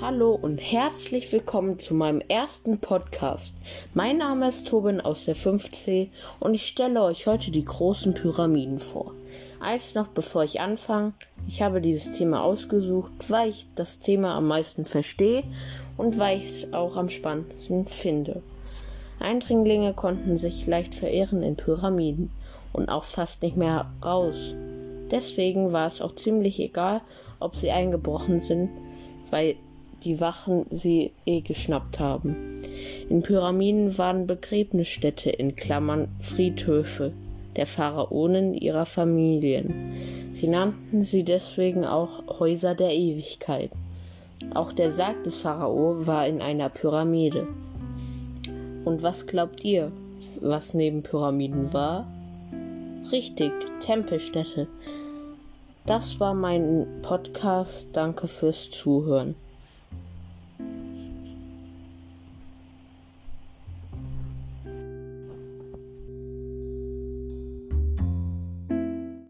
Hallo und herzlich willkommen zu meinem ersten Podcast. Mein Name ist Tobin aus der 5C und ich stelle euch heute die großen Pyramiden vor. Eins noch bevor ich anfange, ich habe dieses Thema ausgesucht, weil ich das Thema am meisten verstehe und weil ich es auch am spannendsten finde. Eindringlinge konnten sich leicht verehren in Pyramiden und auch fast nicht mehr raus. Deswegen war es auch ziemlich egal, ob sie eingebrochen sind, weil die Wachen sie eh geschnappt haben. In Pyramiden waren Begräbnisstätte in Klammern Friedhöfe der Pharaonen ihrer Familien. Sie nannten sie deswegen auch Häuser der Ewigkeit. Auch der Sarg des Pharao war in einer Pyramide. Und was glaubt ihr, was neben Pyramiden war? Richtig, Tempelstätte. Das war mein Podcast. Danke fürs Zuhören.